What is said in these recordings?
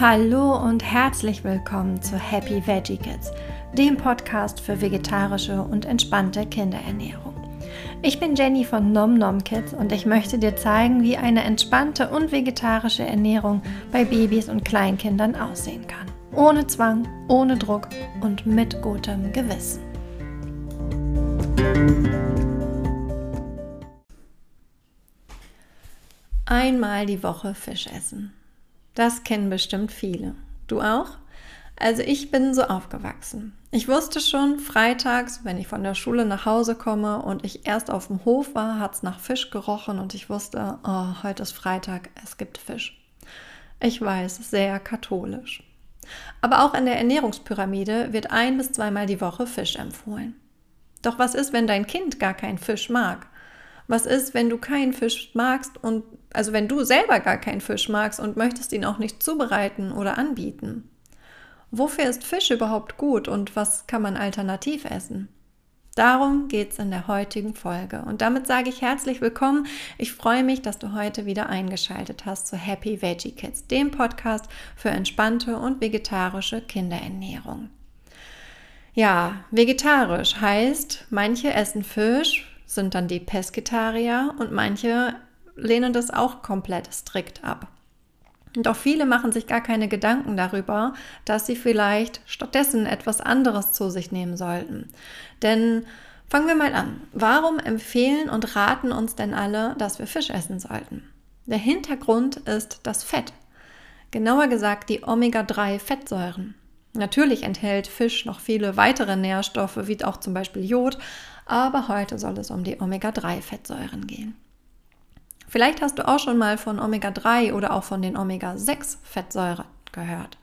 Hallo und herzlich willkommen zu Happy Veggie Kids, dem Podcast für vegetarische und entspannte Kinderernährung. Ich bin Jenny von Nom Nom Kids und ich möchte dir zeigen, wie eine entspannte und vegetarische Ernährung bei Babys und Kleinkindern aussehen kann. Ohne Zwang, ohne Druck und mit gutem Gewissen. Einmal die Woche Fisch essen. Das kennen bestimmt viele. Du auch? Also ich bin so aufgewachsen. Ich wusste schon, freitags, wenn ich von der Schule nach Hause komme und ich erst auf dem Hof war, hat es nach Fisch gerochen und ich wusste, oh, heute ist Freitag, es gibt Fisch. Ich weiß, sehr katholisch. Aber auch in der Ernährungspyramide wird ein bis zweimal die Woche Fisch empfohlen. Doch was ist, wenn dein Kind gar keinen Fisch mag? Was ist, wenn du keinen Fisch magst und also wenn du selber gar keinen Fisch magst und möchtest ihn auch nicht zubereiten oder anbieten? Wofür ist Fisch überhaupt gut und was kann man alternativ essen? Darum geht es in der heutigen Folge. Und damit sage ich herzlich willkommen. Ich freue mich, dass du heute wieder eingeschaltet hast zu Happy Veggie Kids, dem Podcast für entspannte und vegetarische Kinderernährung. Ja, vegetarisch heißt, manche essen Fisch, sind dann die Pesketarier und manche lehnen das auch komplett strikt ab. Auch viele machen sich gar keine Gedanken darüber, dass sie vielleicht stattdessen etwas anderes zu sich nehmen sollten. Denn fangen wir mal an. Warum empfehlen und raten uns denn alle, dass wir Fisch essen sollten? Der Hintergrund ist das Fett. Genauer gesagt die Omega-3-Fettsäuren. Natürlich enthält Fisch noch viele weitere Nährstoffe, wie auch zum Beispiel Jod, aber heute soll es um die Omega-3-Fettsäuren gehen. Vielleicht hast du auch schon mal von Omega-3 oder auch von den Omega-6-Fettsäuren gehört.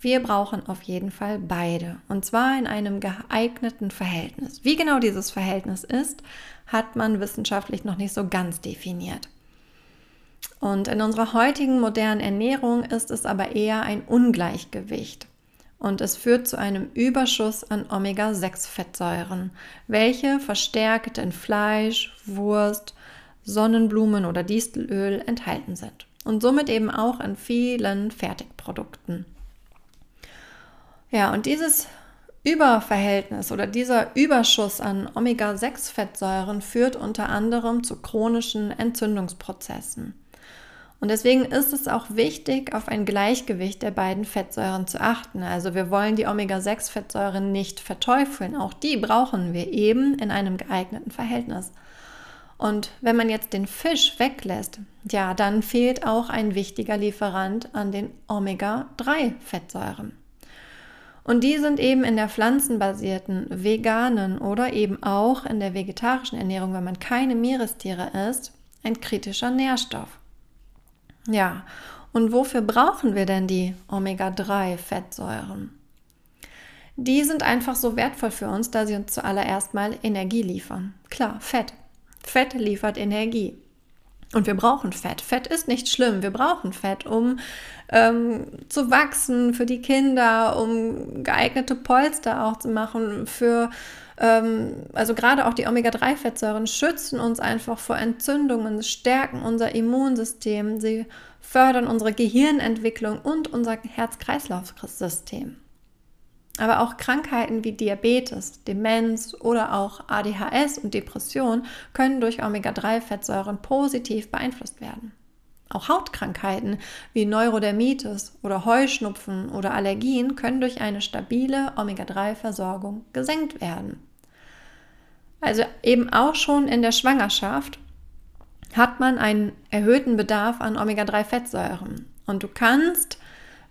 Wir brauchen auf jeden Fall beide und zwar in einem geeigneten Verhältnis. Wie genau dieses Verhältnis ist, hat man wissenschaftlich noch nicht so ganz definiert. Und in unserer heutigen modernen Ernährung ist es aber eher ein Ungleichgewicht und es führt zu einem Überschuss an Omega-6-Fettsäuren, welche verstärkt in Fleisch, Wurst, Sonnenblumen oder Distelöl enthalten sind und somit eben auch in vielen Fertigprodukten. Ja, und dieses Überverhältnis oder dieser Überschuss an Omega-6-Fettsäuren führt unter anderem zu chronischen Entzündungsprozessen. Und deswegen ist es auch wichtig, auf ein Gleichgewicht der beiden Fettsäuren zu achten. Also wir wollen die Omega-6-Fettsäuren nicht verteufeln. Auch die brauchen wir eben in einem geeigneten Verhältnis. Und wenn man jetzt den Fisch weglässt, ja, dann fehlt auch ein wichtiger Lieferant an den Omega-3-Fettsäuren. Und die sind eben in der pflanzenbasierten, veganen oder eben auch in der vegetarischen Ernährung, wenn man keine Meerestiere isst, ein kritischer Nährstoff. Ja, und wofür brauchen wir denn die Omega-3-Fettsäuren? Die sind einfach so wertvoll für uns, da sie uns zuallererst mal Energie liefern. Klar, Fett. Fett liefert Energie. Und wir brauchen Fett. Fett ist nicht schlimm. Wir brauchen Fett, um ähm, zu wachsen für die Kinder, um geeignete Polster auch zu machen für also gerade auch die Omega-3-Fettsäuren schützen uns einfach vor Entzündungen, stärken unser Immunsystem, sie fördern unsere Gehirnentwicklung und unser Herz-Kreislauf-System. Aber auch Krankheiten wie Diabetes, Demenz oder auch ADHS und Depression können durch Omega-3-Fettsäuren positiv beeinflusst werden. Auch Hautkrankheiten wie Neurodermitis oder Heuschnupfen oder Allergien können durch eine stabile Omega-3-Versorgung gesenkt werden. Also eben auch schon in der Schwangerschaft hat man einen erhöhten Bedarf an Omega-3-Fettsäuren. Und du kannst,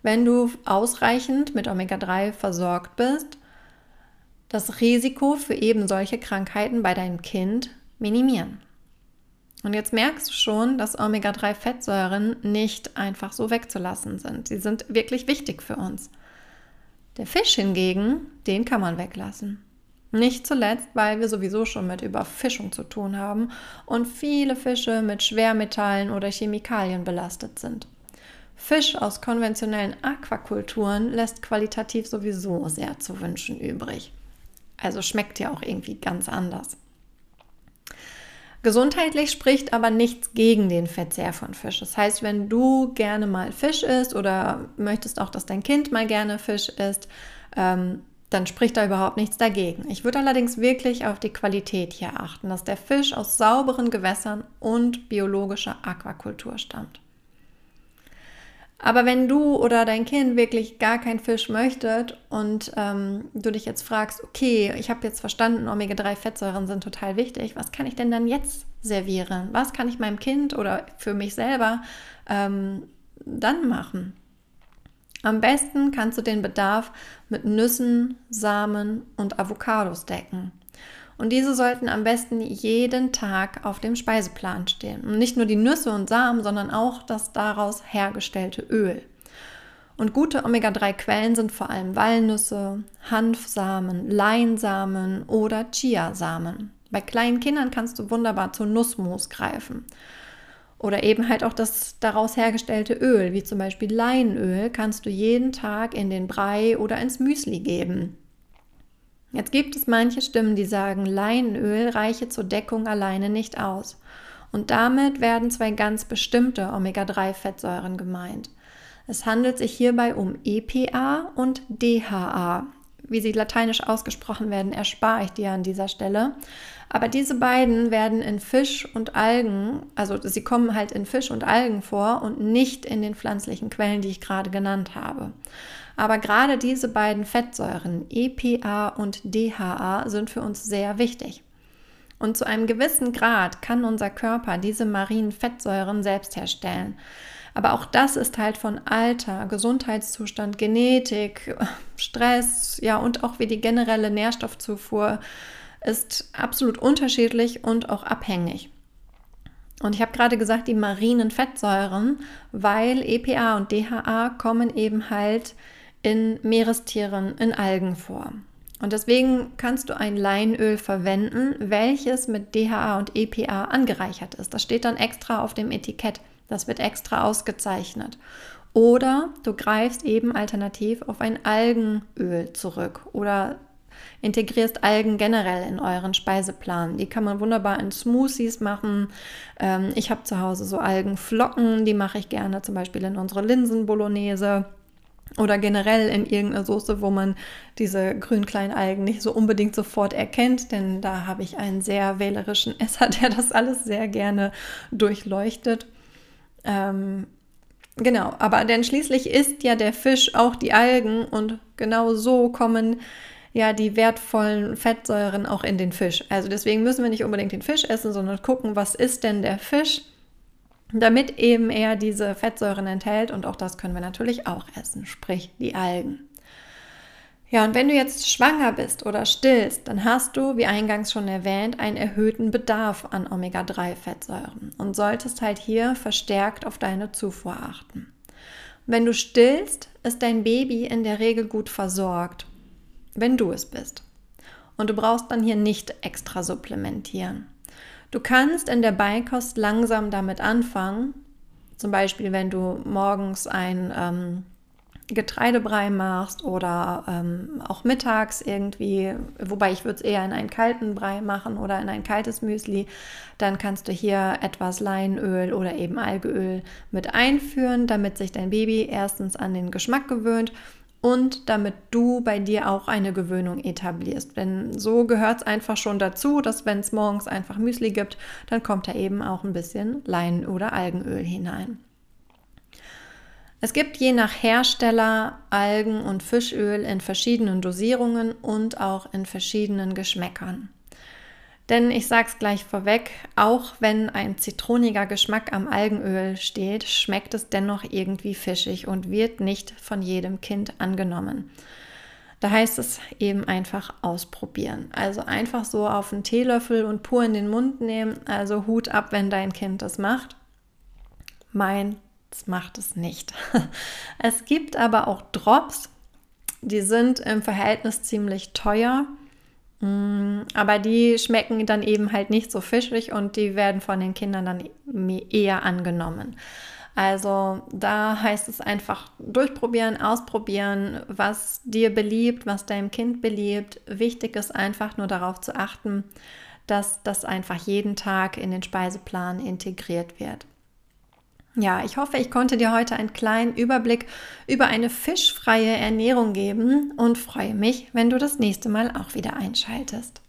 wenn du ausreichend mit Omega-3 versorgt bist, das Risiko für eben solche Krankheiten bei deinem Kind minimieren. Und jetzt merkst du schon, dass Omega-3-Fettsäuren nicht einfach so wegzulassen sind. Sie sind wirklich wichtig für uns. Der Fisch hingegen, den kann man weglassen. Nicht zuletzt, weil wir sowieso schon mit Überfischung zu tun haben und viele Fische mit Schwermetallen oder Chemikalien belastet sind. Fisch aus konventionellen Aquakulturen lässt qualitativ sowieso sehr zu wünschen übrig. Also schmeckt ja auch irgendwie ganz anders. Gesundheitlich spricht aber nichts gegen den Verzehr von Fisch. Das heißt, wenn du gerne mal Fisch isst oder möchtest auch, dass dein Kind mal gerne Fisch isst, ähm, dann spricht da überhaupt nichts dagegen. Ich würde allerdings wirklich auf die Qualität hier achten, dass der Fisch aus sauberen Gewässern und biologischer Aquakultur stammt. Aber wenn du oder dein Kind wirklich gar keinen Fisch möchtet und ähm, du dich jetzt fragst, okay, ich habe jetzt verstanden, Omega-3-Fettsäuren sind total wichtig, was kann ich denn dann jetzt servieren? Was kann ich meinem Kind oder für mich selber ähm, dann machen? Am besten kannst du den Bedarf mit Nüssen, Samen und Avocados decken. Und diese sollten am besten jeden Tag auf dem Speiseplan stehen. Und nicht nur die Nüsse und Samen, sondern auch das daraus hergestellte Öl. Und gute Omega-3-Quellen sind vor allem Walnüsse, Hanfsamen, Leinsamen oder Chiasamen. Bei kleinen Kindern kannst du wunderbar zu Nussmus greifen. Oder eben halt auch das daraus hergestellte Öl, wie zum Beispiel Leinöl, kannst du jeden Tag in den Brei oder ins Müsli geben. Jetzt gibt es manche Stimmen, die sagen, Leinöl reiche zur Deckung alleine nicht aus. Und damit werden zwei ganz bestimmte Omega-3-Fettsäuren gemeint. Es handelt sich hierbei um EPA und DHA. Wie sie lateinisch ausgesprochen werden, erspare ich dir an dieser Stelle. Aber diese beiden werden in Fisch und Algen, also sie kommen halt in Fisch und Algen vor und nicht in den pflanzlichen Quellen, die ich gerade genannt habe. Aber gerade diese beiden Fettsäuren, EPA und DHA, sind für uns sehr wichtig. Und zu einem gewissen Grad kann unser Körper diese marinen Fettsäuren selbst herstellen. Aber auch das ist halt von Alter, Gesundheitszustand, Genetik, Stress, ja und auch wie die generelle Nährstoffzufuhr ist absolut unterschiedlich und auch abhängig. Und ich habe gerade gesagt, die marinen Fettsäuren, weil EPA und DHA kommen eben halt in Meerestieren, in Algen vor. Und deswegen kannst du ein Leinöl verwenden, welches mit DHA und EPA angereichert ist. Das steht dann extra auf dem Etikett. Das wird extra ausgezeichnet. Oder du greifst eben alternativ auf ein Algenöl zurück oder integrierst Algen generell in euren Speiseplan. Die kann man wunderbar in Smoothies machen. Ähm, ich habe zu Hause so Algenflocken, die mache ich gerne zum Beispiel in unsere Linsen-Bolognese oder generell in irgendeiner Soße, wo man diese grün kleinen Algen nicht so unbedingt sofort erkennt, denn da habe ich einen sehr wählerischen Esser, der das alles sehr gerne durchleuchtet. Ähm, genau, aber denn schließlich isst ja der Fisch auch die Algen und genau so kommen ja die wertvollen Fettsäuren auch in den Fisch. Also deswegen müssen wir nicht unbedingt den Fisch essen, sondern gucken, was ist denn der Fisch, damit eben er diese Fettsäuren enthält und auch das können wir natürlich auch essen, sprich die Algen. Ja, und wenn du jetzt schwanger bist oder stillst, dann hast du, wie eingangs schon erwähnt, einen erhöhten Bedarf an Omega-3-Fettsäuren und solltest halt hier verstärkt auf deine Zufuhr achten. Wenn du stillst, ist dein Baby in der Regel gut versorgt wenn du es bist. Und du brauchst dann hier nicht extra supplementieren. Du kannst in der Beikost langsam damit anfangen, zum Beispiel wenn du morgens ein ähm, Getreidebrei machst oder ähm, auch mittags irgendwie, wobei ich würde es eher in einen kalten Brei machen oder in ein kaltes Müsli, dann kannst du hier etwas Leinöl oder eben Algeöl mit einführen, damit sich dein Baby erstens an den Geschmack gewöhnt und damit du bei dir auch eine Gewöhnung etablierst. Denn so gehört es einfach schon dazu, dass wenn es morgens einfach Müsli gibt, dann kommt da eben auch ein bisschen Lein- oder Algenöl hinein. Es gibt je nach Hersteller Algen- und Fischöl in verschiedenen Dosierungen und auch in verschiedenen Geschmäckern. Denn ich sage es gleich vorweg, auch wenn ein zitroniger Geschmack am Algenöl steht, schmeckt es dennoch irgendwie fischig und wird nicht von jedem Kind angenommen. Da heißt es eben einfach ausprobieren. Also einfach so auf einen Teelöffel und pur in den Mund nehmen. Also Hut ab, wenn dein Kind das macht. Mein macht es nicht. Es gibt aber auch Drops, die sind im Verhältnis ziemlich teuer Mm, aber die schmecken dann eben halt nicht so fischig und die werden von den Kindern dann eher angenommen. Also da heißt es einfach durchprobieren, ausprobieren, was dir beliebt, was deinem Kind beliebt. Wichtig ist einfach nur darauf zu achten, dass das einfach jeden Tag in den Speiseplan integriert wird. Ja, ich hoffe, ich konnte dir heute einen kleinen Überblick über eine fischfreie Ernährung geben und freue mich, wenn du das nächste Mal auch wieder einschaltest.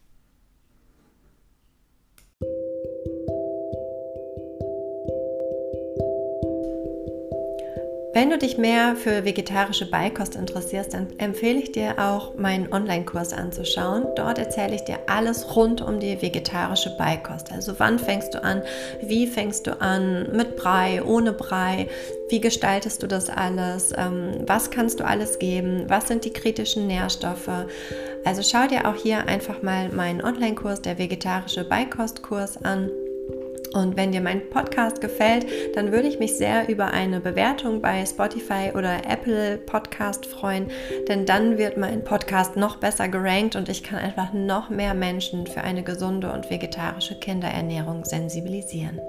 Wenn du dich mehr für vegetarische Beikost interessierst, dann empfehle ich dir auch meinen Online-Kurs anzuschauen. Dort erzähle ich dir alles rund um die vegetarische Beikost. Also wann fängst du an, wie fängst du an, mit Brei, ohne Brei, wie gestaltest du das alles, ähm, was kannst du alles geben, was sind die kritischen Nährstoffe. Also schau dir auch hier einfach mal meinen Online-Kurs, der vegetarische Beikostkurs an. Und wenn dir mein Podcast gefällt, dann würde ich mich sehr über eine Bewertung bei Spotify oder Apple Podcast freuen, denn dann wird mein Podcast noch besser gerankt und ich kann einfach noch mehr Menschen für eine gesunde und vegetarische Kinderernährung sensibilisieren.